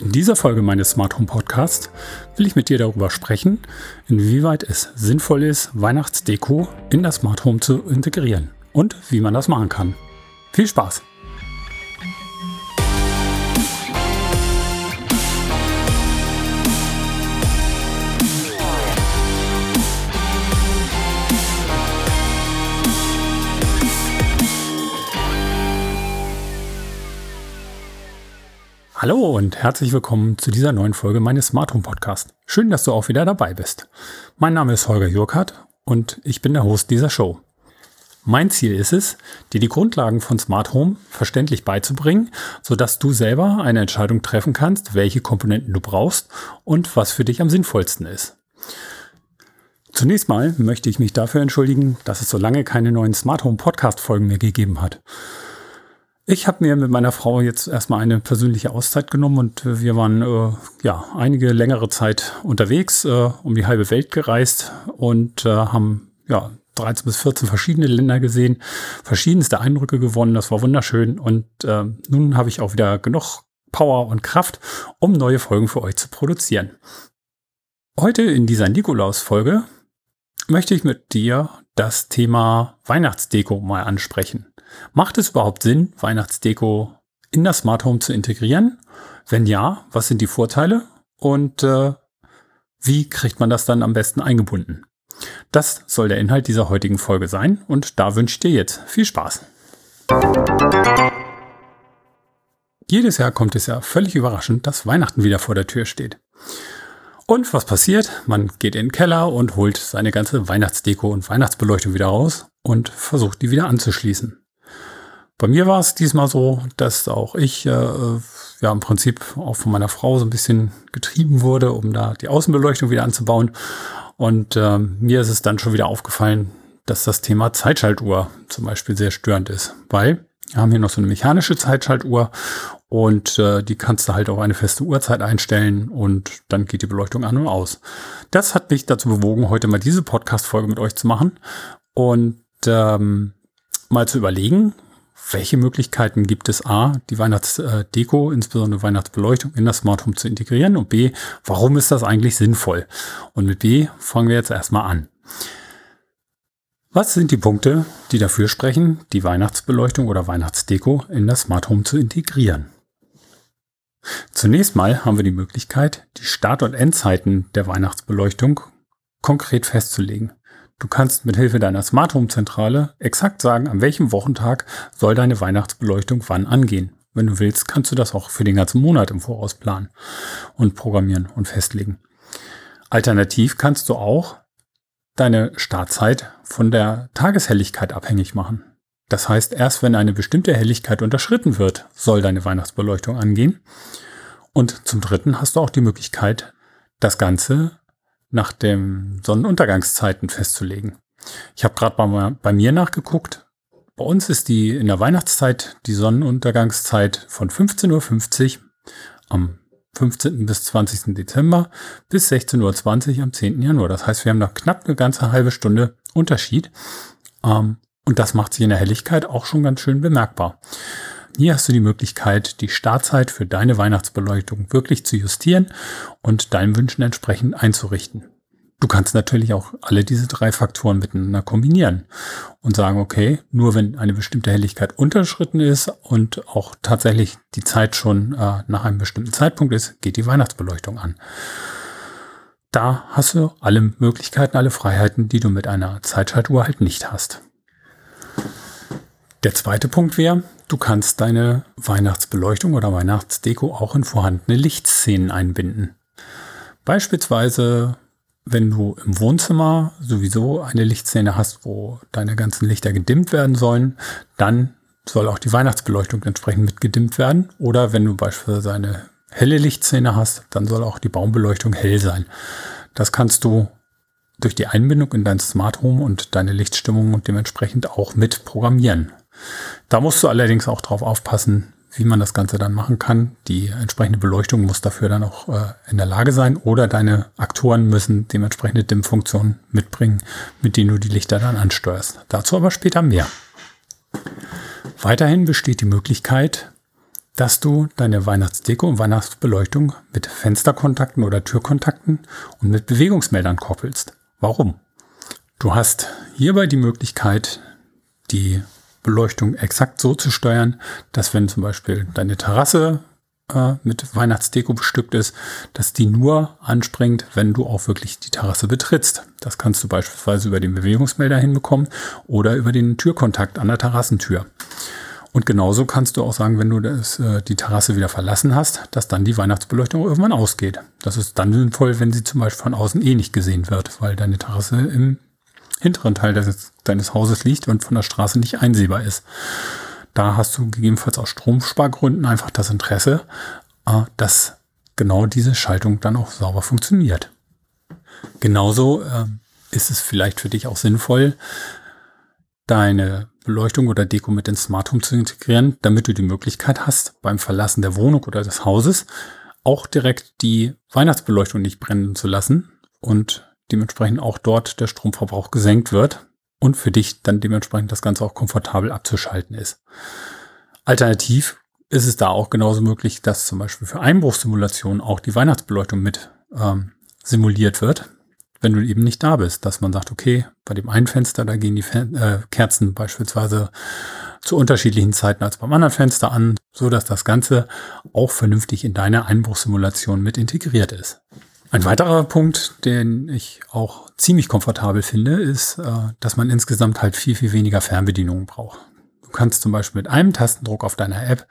In dieser Folge meines Smart Home Podcasts will ich mit dir darüber sprechen, inwieweit es sinnvoll ist, Weihnachtsdeko in das Smart Home zu integrieren und wie man das machen kann. Viel Spaß! Hallo und herzlich willkommen zu dieser neuen Folge meines Smart Home Podcast. Schön, dass du auch wieder dabei bist. Mein Name ist Holger Jurkhardt und ich bin der Host dieser Show. Mein Ziel ist es, dir die Grundlagen von Smart Home verständlich beizubringen, sodass du selber eine Entscheidung treffen kannst, welche Komponenten du brauchst und was für dich am sinnvollsten ist. Zunächst mal möchte ich mich dafür entschuldigen, dass es so lange keine neuen Smart Home Podcast Folgen mehr gegeben hat. Ich habe mir mit meiner Frau jetzt erstmal eine persönliche Auszeit genommen und wir waren äh, ja einige längere Zeit unterwegs, äh, um die halbe Welt gereist und äh, haben ja 13 bis 14 verschiedene Länder gesehen, verschiedenste Eindrücke gewonnen. Das war wunderschön und äh, nun habe ich auch wieder genug Power und Kraft, um neue Folgen für euch zu produzieren. Heute in dieser Nikolaus-Folge möchte ich mit dir das Thema Weihnachtsdeko mal ansprechen. Macht es überhaupt Sinn, Weihnachtsdeko in das Smart Home zu integrieren? Wenn ja, was sind die Vorteile und äh, wie kriegt man das dann am besten eingebunden? Das soll der Inhalt dieser heutigen Folge sein und da wünsche ich dir jetzt viel Spaß. Jedes Jahr kommt es ja völlig überraschend, dass Weihnachten wieder vor der Tür steht. Und was passiert? Man geht in den Keller und holt seine ganze Weihnachtsdeko und Weihnachtsbeleuchtung wieder raus und versucht die wieder anzuschließen. Bei mir war es diesmal so, dass auch ich äh, ja im Prinzip auch von meiner Frau so ein bisschen getrieben wurde, um da die Außenbeleuchtung wieder anzubauen. Und äh, mir ist es dann schon wieder aufgefallen, dass das Thema Zeitschaltuhr zum Beispiel sehr störend ist, weil wir haben hier noch so eine mechanische Zeitschaltuhr und äh, die kannst du halt auf eine feste Uhrzeit einstellen und dann geht die Beleuchtung an und aus. Das hat mich dazu bewogen, heute mal diese Podcast-Folge mit euch zu machen und ähm, mal zu überlegen, welche Möglichkeiten gibt es A, die Weihnachtsdeko, insbesondere Weihnachtsbeleuchtung in das Smart Home zu integrieren und B, warum ist das eigentlich sinnvoll? Und mit B fangen wir jetzt erstmal an. Was sind die Punkte, die dafür sprechen, die Weihnachtsbeleuchtung oder Weihnachtsdeko in das Smart Home zu integrieren? Zunächst mal haben wir die Möglichkeit, die Start- und Endzeiten der Weihnachtsbeleuchtung konkret festzulegen. Du kannst mit Hilfe deiner Smart Home Zentrale exakt sagen, an welchem Wochentag soll deine Weihnachtsbeleuchtung wann angehen. Wenn du willst, kannst du das auch für den ganzen Monat im Voraus planen und programmieren und festlegen. Alternativ kannst du auch deine Startzeit von der Tageshelligkeit abhängig machen. Das heißt, erst wenn eine bestimmte Helligkeit unterschritten wird, soll deine Weihnachtsbeleuchtung angehen. Und zum Dritten hast du auch die Möglichkeit, das Ganze nach den Sonnenuntergangszeiten festzulegen. Ich habe gerade bei, bei mir nachgeguckt. Bei uns ist die in der Weihnachtszeit die Sonnenuntergangszeit von 15.50 Uhr am 15. bis 20. Dezember bis 16.20 Uhr am 10. Januar. Das heißt, wir haben noch knapp eine ganze halbe Stunde Unterschied. Ähm, und das macht sich in der Helligkeit auch schon ganz schön bemerkbar. Hier hast du die Möglichkeit, die Startzeit für deine Weihnachtsbeleuchtung wirklich zu justieren und deinen Wünschen entsprechend einzurichten. Du kannst natürlich auch alle diese drei Faktoren miteinander kombinieren und sagen, okay, nur wenn eine bestimmte Helligkeit unterschritten ist und auch tatsächlich die Zeit schon äh, nach einem bestimmten Zeitpunkt ist, geht die Weihnachtsbeleuchtung an. Da hast du alle Möglichkeiten, alle Freiheiten, die du mit einer Zeitschaltuhr halt nicht hast. Der zweite Punkt wäre, du kannst deine Weihnachtsbeleuchtung oder Weihnachtsdeko auch in vorhandene Lichtszenen einbinden. Beispielsweise, wenn du im Wohnzimmer sowieso eine Lichtszene hast, wo deine ganzen Lichter gedimmt werden sollen, dann soll auch die Weihnachtsbeleuchtung entsprechend mit gedimmt werden. Oder wenn du beispielsweise eine helle Lichtszene hast, dann soll auch die Baumbeleuchtung hell sein. Das kannst du durch die Einbindung in dein Smart Home und deine Lichtstimmung dementsprechend auch mit programmieren. Da musst du allerdings auch drauf aufpassen, wie man das Ganze dann machen kann. Die entsprechende Beleuchtung muss dafür dann auch äh, in der Lage sein oder deine Aktoren müssen dementsprechende Dimmfunktionen mitbringen, mit denen du die Lichter dann ansteuerst. Dazu aber später mehr. Weiterhin besteht die Möglichkeit, dass du deine Weihnachtsdeko und Weihnachtsbeleuchtung mit Fensterkontakten oder Türkontakten und mit Bewegungsmeldern koppelst. Warum? Du hast hierbei die Möglichkeit, die Beleuchtung exakt so zu steuern, dass wenn zum Beispiel deine Terrasse äh, mit Weihnachtsdeko bestückt ist, dass die nur anspringt, wenn du auch wirklich die Terrasse betrittst. Das kannst du beispielsweise über den Bewegungsmelder hinbekommen oder über den Türkontakt an der Terrassentür. Und genauso kannst du auch sagen, wenn du das, äh, die Terrasse wieder verlassen hast, dass dann die Weihnachtsbeleuchtung irgendwann ausgeht. Das ist dann sinnvoll, wenn sie zum Beispiel von außen eh nicht gesehen wird, weil deine Terrasse im hinteren Teil des, deines Hauses liegt und von der Straße nicht einsehbar ist. Da hast du gegebenenfalls aus Stromspargründen einfach das Interesse, äh, dass genau diese Schaltung dann auch sauber funktioniert. Genauso äh, ist es vielleicht für dich auch sinnvoll, deine Beleuchtung oder Deko mit ins Smart Home zu integrieren, damit du die Möglichkeit hast, beim Verlassen der Wohnung oder des Hauses auch direkt die Weihnachtsbeleuchtung nicht brennen zu lassen und dementsprechend auch dort der Stromverbrauch gesenkt wird und für dich dann dementsprechend das Ganze auch komfortabel abzuschalten ist. Alternativ ist es da auch genauso möglich, dass zum Beispiel für Einbruchssimulationen auch die Weihnachtsbeleuchtung mit ähm, simuliert wird, wenn du eben nicht da bist, dass man sagt, okay, bei dem einen Fenster, da gehen die Fen äh, Kerzen beispielsweise zu unterschiedlichen Zeiten als beim anderen Fenster an, so dass das Ganze auch vernünftig in deine Einbruchssimulation mit integriert ist. Ein weiterer Punkt, den ich auch ziemlich komfortabel finde, ist, äh, dass man insgesamt halt viel, viel weniger Fernbedienungen braucht. Du kannst zum Beispiel mit einem Tastendruck auf deiner App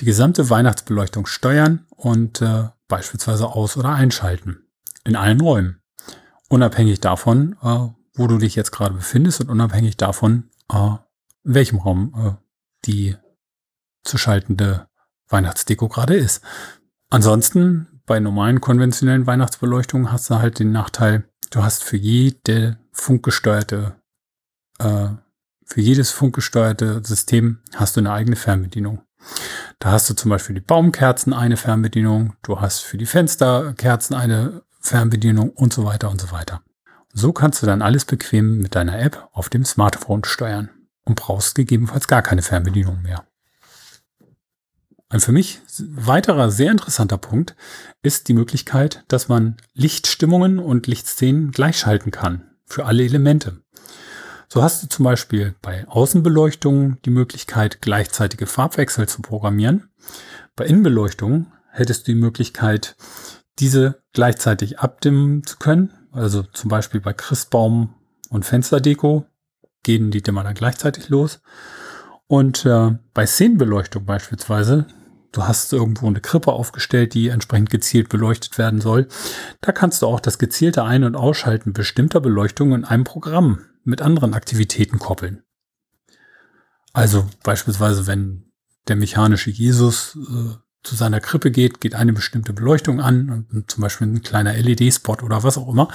die gesamte Weihnachtsbeleuchtung steuern und äh, beispielsweise aus- oder einschalten. In allen Räumen. Unabhängig davon, äh, wo du dich jetzt gerade befindest und unabhängig davon, in welchem Raum die zu schaltende Weihnachtsdeko gerade ist. Ansonsten bei normalen konventionellen Weihnachtsbeleuchtungen hast du halt den Nachteil, du hast für jede funkgesteuerte, äh, für jedes funkgesteuerte System hast du eine eigene Fernbedienung. Da hast du zum Beispiel die Baumkerzen eine Fernbedienung, du hast für die Fensterkerzen eine Fernbedienung und so weiter und so weiter. So kannst du dann alles bequem mit deiner App auf dem Smartphone steuern und brauchst gegebenenfalls gar keine Fernbedienung mehr. Ein für mich weiterer sehr interessanter Punkt ist die Möglichkeit, dass man Lichtstimmungen und Lichtszenen gleichschalten kann für alle Elemente. So hast du zum Beispiel bei Außenbeleuchtung die Möglichkeit, gleichzeitige Farbwechsel zu programmieren. Bei Innenbeleuchtung hättest du die Möglichkeit, diese gleichzeitig abdimmen zu können. Also zum Beispiel bei Christbaum und Fensterdeko gehen die Dimmer dann gleichzeitig los. Und äh, bei Szenenbeleuchtung beispielsweise du hast irgendwo eine Krippe aufgestellt, die entsprechend gezielt beleuchtet werden soll. Da kannst du auch das gezielte Ein- und Ausschalten bestimmter Beleuchtungen in einem Programm mit anderen Aktivitäten koppeln. Also beispielsweise, wenn der mechanische Jesus äh, zu seiner Krippe geht, geht eine bestimmte Beleuchtung an, zum Beispiel ein kleiner LED-Spot oder was auch immer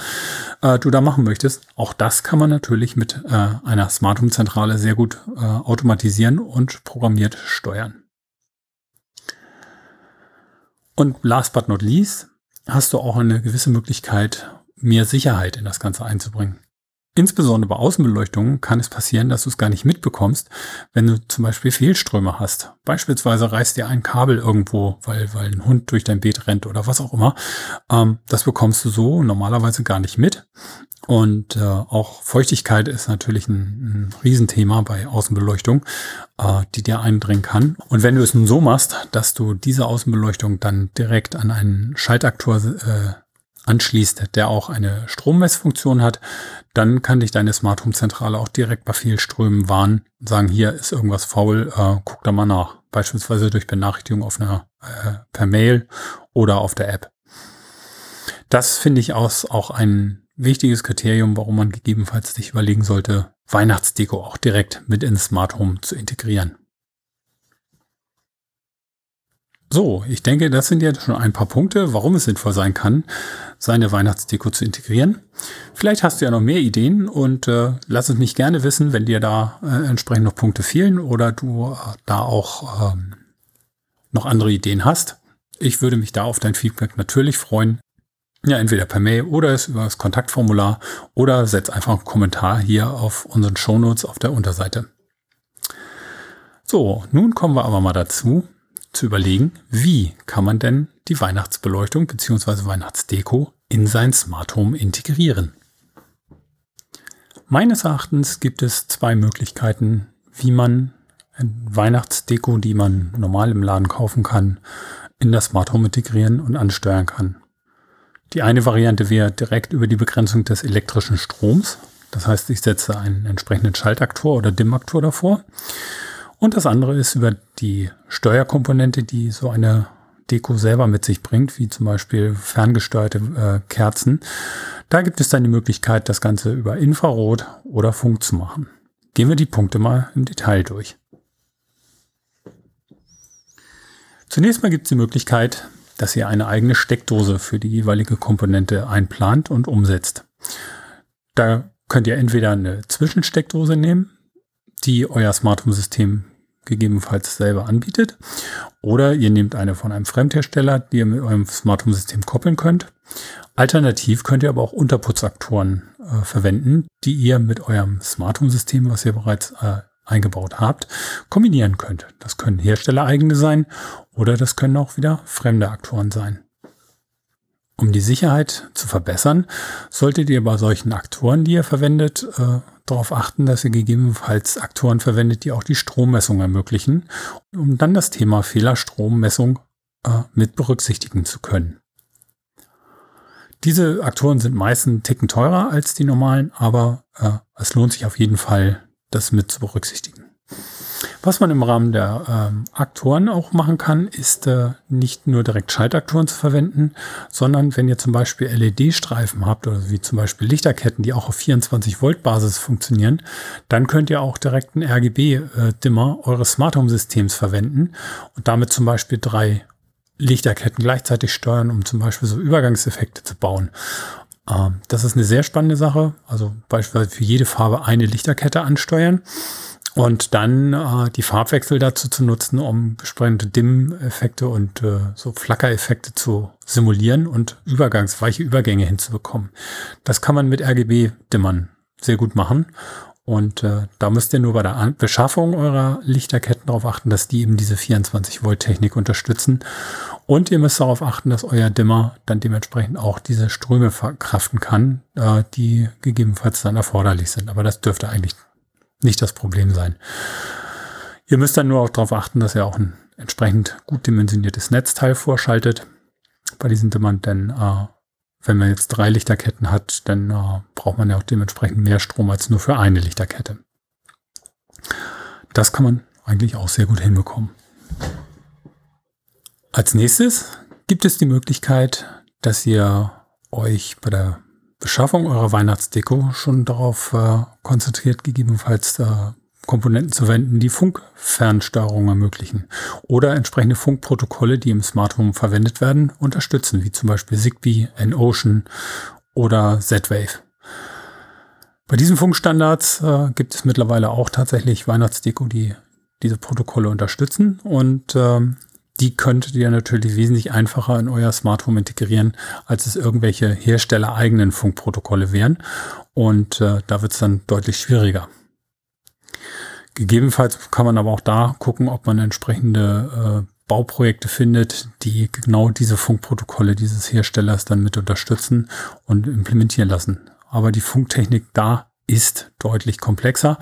äh, du da machen möchtest. Auch das kann man natürlich mit äh, einer Smart Home Zentrale sehr gut äh, automatisieren und programmiert steuern. Und last but not least hast du auch eine gewisse Möglichkeit, mehr Sicherheit in das Ganze einzubringen. Insbesondere bei Außenbeleuchtung kann es passieren, dass du es gar nicht mitbekommst, wenn du zum Beispiel Fehlströme hast. Beispielsweise reißt dir ein Kabel irgendwo, weil, weil ein Hund durch dein Beet rennt oder was auch immer. Ähm, das bekommst du so normalerweise gar nicht mit. Und äh, auch Feuchtigkeit ist natürlich ein, ein Riesenthema bei Außenbeleuchtung, äh, die dir eindringen kann. Und wenn du es nun so machst, dass du diese Außenbeleuchtung dann direkt an einen Schaltaktor äh, anschließt, der auch eine Strommessfunktion hat, dann kann dich deine Smart Home Zentrale auch direkt bei Fehlströmen warnen und sagen, hier ist irgendwas faul, äh, guck da mal nach. Beispielsweise durch Benachrichtigung auf einer, äh, per Mail oder auf der App. Das finde ich aus auch ein wichtiges Kriterium, warum man gegebenenfalls sich überlegen sollte, Weihnachtsdeko auch direkt mit ins Smart Home zu integrieren. So, ich denke, das sind jetzt schon ein paar Punkte, warum es sinnvoll sein kann, seine Weihnachtsdeko zu integrieren. Vielleicht hast du ja noch mehr Ideen und äh, lass es mich gerne wissen, wenn dir da äh, entsprechend noch Punkte fehlen oder du äh, da auch ähm, noch andere Ideen hast. Ich würde mich da auf dein Feedback natürlich freuen. Ja, entweder per Mail oder es über das Kontaktformular oder setz einfach einen Kommentar hier auf unseren Shownotes auf der Unterseite. So, nun kommen wir aber mal dazu, zu überlegen, wie kann man denn die Weihnachtsbeleuchtung bzw. Weihnachtsdeko in sein Smart Home integrieren. Meines Erachtens gibt es zwei Möglichkeiten, wie man Weihnachtsdeko, die man normal im Laden kaufen kann, in das Smart Home integrieren und ansteuern kann. Die eine Variante wäre direkt über die Begrenzung des elektrischen Stroms. Das heißt, ich setze einen entsprechenden Schaltaktor oder Dimmaktor davor. Und das andere ist über die Steuerkomponente, die so eine Deko selber mit sich bringt, wie zum Beispiel ferngesteuerte äh, Kerzen. Da gibt es dann die Möglichkeit, das Ganze über Infrarot oder Funk zu machen. Gehen wir die Punkte mal im Detail durch. Zunächst mal gibt es die Möglichkeit, dass ihr eine eigene Steckdose für die jeweilige Komponente einplant und umsetzt. Da könnt ihr entweder eine Zwischensteckdose nehmen, die euer Smart Home System gegebenenfalls selber anbietet, oder ihr nehmt eine von einem Fremdhersteller, die ihr mit eurem Smart Home System koppeln könnt. Alternativ könnt ihr aber auch Unterputzaktoren äh, verwenden, die ihr mit eurem Smart Home System, was ihr bereits äh, eingebaut habt, kombinieren könnt. Das können herstellereigene sein oder das können auch wieder fremde Aktoren sein. Um die Sicherheit zu verbessern, solltet ihr bei solchen Aktoren, die ihr verwendet, äh, darauf achten, dass ihr gegebenenfalls Aktoren verwendet, die auch die Strommessung ermöglichen, um dann das Thema Fehlerstrommessung äh, mit berücksichtigen zu können. Diese Aktoren sind meistens einen Ticken teurer als die normalen, aber äh, es lohnt sich auf jeden Fall, das mit zu berücksichtigen. Was man im Rahmen der ähm, Aktoren auch machen kann, ist äh, nicht nur direkt Schaltaktoren zu verwenden, sondern wenn ihr zum Beispiel LED-Streifen habt oder wie zum Beispiel Lichterketten, die auch auf 24 Volt Basis funktionieren, dann könnt ihr auch direkt einen RGB-Dimmer äh, eures Smart Home Systems verwenden und damit zum Beispiel drei Lichterketten gleichzeitig steuern, um zum Beispiel so Übergangseffekte zu bauen. Ähm, das ist eine sehr spannende Sache. Also beispielsweise für jede Farbe eine Lichterkette ansteuern und dann äh, die Farbwechsel dazu zu nutzen, um bestimmte Dimm-Effekte und äh, so Flackereffekte zu simulieren und Übergangs, weiche Übergänge hinzubekommen. Das kann man mit RGB-Dimmern sehr gut machen. Und äh, da müsst ihr nur bei der Beschaffung eurer Lichterketten darauf achten, dass die eben diese 24 Volt Technik unterstützen. Und ihr müsst darauf achten, dass euer Dimmer dann dementsprechend auch diese Ströme verkraften kann, äh, die gegebenenfalls dann erforderlich sind. Aber das dürfte eigentlich nicht das Problem sein. Ihr müsst dann nur auch darauf achten, dass ihr auch ein entsprechend gut dimensioniertes Netzteil vorschaltet bei diesen Dimmern, denn äh, wenn man jetzt drei Lichterketten hat, dann äh, braucht man ja auch dementsprechend mehr Strom als nur für eine Lichterkette. Das kann man eigentlich auch sehr gut hinbekommen. Als nächstes gibt es die Möglichkeit, dass ihr euch bei der Beschaffung eurer Weihnachtsdeko schon darauf äh, konzentriert, gegebenenfalls äh, Komponenten zu wenden, die Funkfernsteuerung ermöglichen oder entsprechende Funkprotokolle, die im Smart Home verwendet werden, unterstützen, wie zum Beispiel Zigbee, N-Ocean oder Z-Wave. Bei diesen Funkstandards äh, gibt es mittlerweile auch tatsächlich Weihnachtsdeko, die diese Protokolle unterstützen und ähm, die könntet ihr natürlich wesentlich einfacher in euer Smart Home integrieren, als es irgendwelche herstellereigenen Funkprotokolle wären. Und äh, da wird es dann deutlich schwieriger. Gegebenenfalls kann man aber auch da gucken, ob man entsprechende äh, Bauprojekte findet, die genau diese Funkprotokolle dieses Herstellers dann mit unterstützen und implementieren lassen. Aber die Funktechnik da ist deutlich komplexer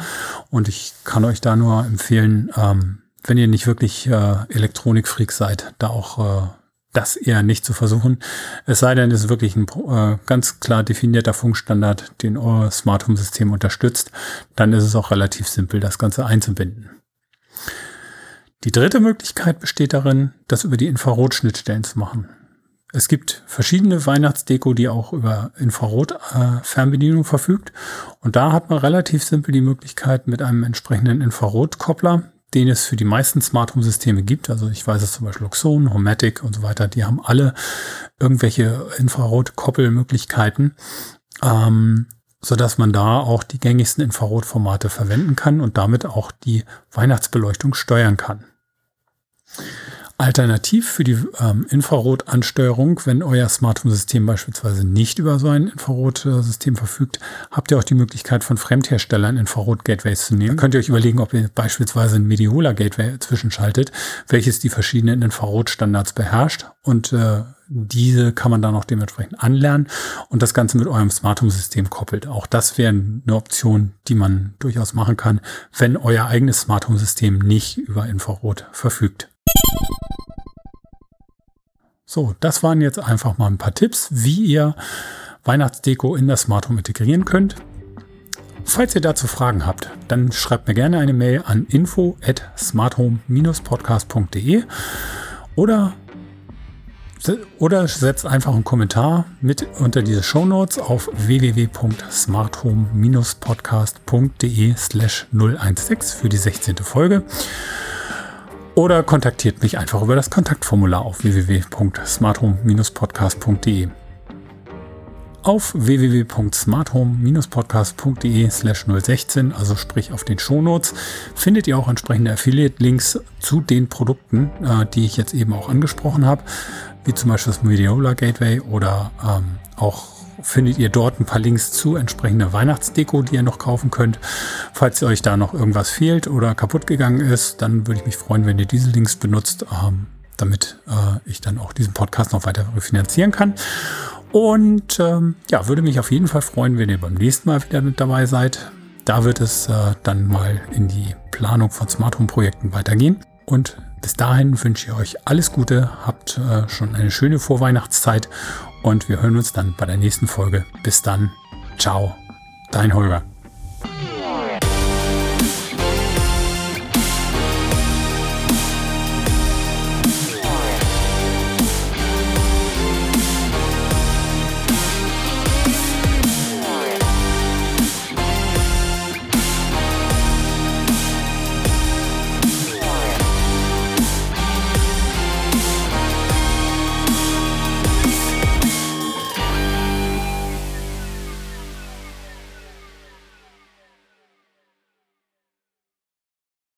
und ich kann euch da nur empfehlen, ähm, wenn ihr nicht wirklich äh, Elektronikfreak seid, da auch äh, das eher nicht zu versuchen. Es sei denn, es ist wirklich ein äh, ganz klar definierter Funkstandard, den euer Smart Home System unterstützt. Dann ist es auch relativ simpel, das Ganze einzubinden. Die dritte Möglichkeit besteht darin, das über die Infrarotschnittstellen zu machen. Es gibt verschiedene Weihnachtsdeko, die auch über Infrarot-Fernbedienung äh, verfügt. Und da hat man relativ simpel die Möglichkeit mit einem entsprechenden Infrarotkoppler den es für die meisten Smart Home Systeme gibt. Also ich weiß es zum Beispiel Luxon, Homatic und so weiter. Die haben alle irgendwelche Infrarot-Koppelmöglichkeiten, ähm, so man da auch die gängigsten Infrarotformate verwenden kann und damit auch die Weihnachtsbeleuchtung steuern kann. Alternativ für die ähm, Infrarotansteuerung, wenn euer Smart Home System beispielsweise nicht über so ein Infrarotsystem verfügt, habt ihr auch die Möglichkeit von Fremdherstellern Infrarot-Gateways zu nehmen. Da könnt ihr euch überlegen, ob ihr beispielsweise ein Mediola-Gateway zwischenschaltet, welches die verschiedenen Infrarotstandards beherrscht und äh, diese kann man dann auch dementsprechend anlernen und das Ganze mit eurem Smart Home System koppelt. Auch das wäre eine Option, die man durchaus machen kann, wenn euer eigenes Smart Home System nicht über Infrarot verfügt. So, das waren jetzt einfach mal ein paar Tipps, wie ihr Weihnachtsdeko in das Smart Home integrieren könnt. Falls ihr dazu Fragen habt, dann schreibt mir gerne eine Mail an info at smarthome-podcast.de oder, oder setzt einfach einen Kommentar mit unter diese Shownotes auf www.smarthome-podcast.de slash 016 für die 16. Folge. Oder kontaktiert mich einfach über das Kontaktformular auf www.smarthome-podcast.de. Auf www.smarthome-podcast.de slash 016, also sprich auf den Shownotes, findet ihr auch entsprechende Affiliate-Links zu den Produkten, äh, die ich jetzt eben auch angesprochen habe, wie zum Beispiel das Mediola Gateway oder ähm, auch findet ihr dort ein paar Links zu entsprechender Weihnachtsdeko, die ihr noch kaufen könnt. Falls euch da noch irgendwas fehlt oder kaputt gegangen ist, dann würde ich mich freuen, wenn ihr diese Links benutzt, ähm, damit äh, ich dann auch diesen Podcast noch weiter finanzieren kann. Und ähm, ja, würde mich auf jeden Fall freuen, wenn ihr beim nächsten Mal wieder mit dabei seid. Da wird es äh, dann mal in die Planung von Smart Home Projekten weitergehen. Und bis dahin wünsche ich euch alles Gute, habt äh, schon eine schöne Vorweihnachtszeit und wir hören uns dann bei der nächsten Folge. Bis dann. Ciao. Dein Holger.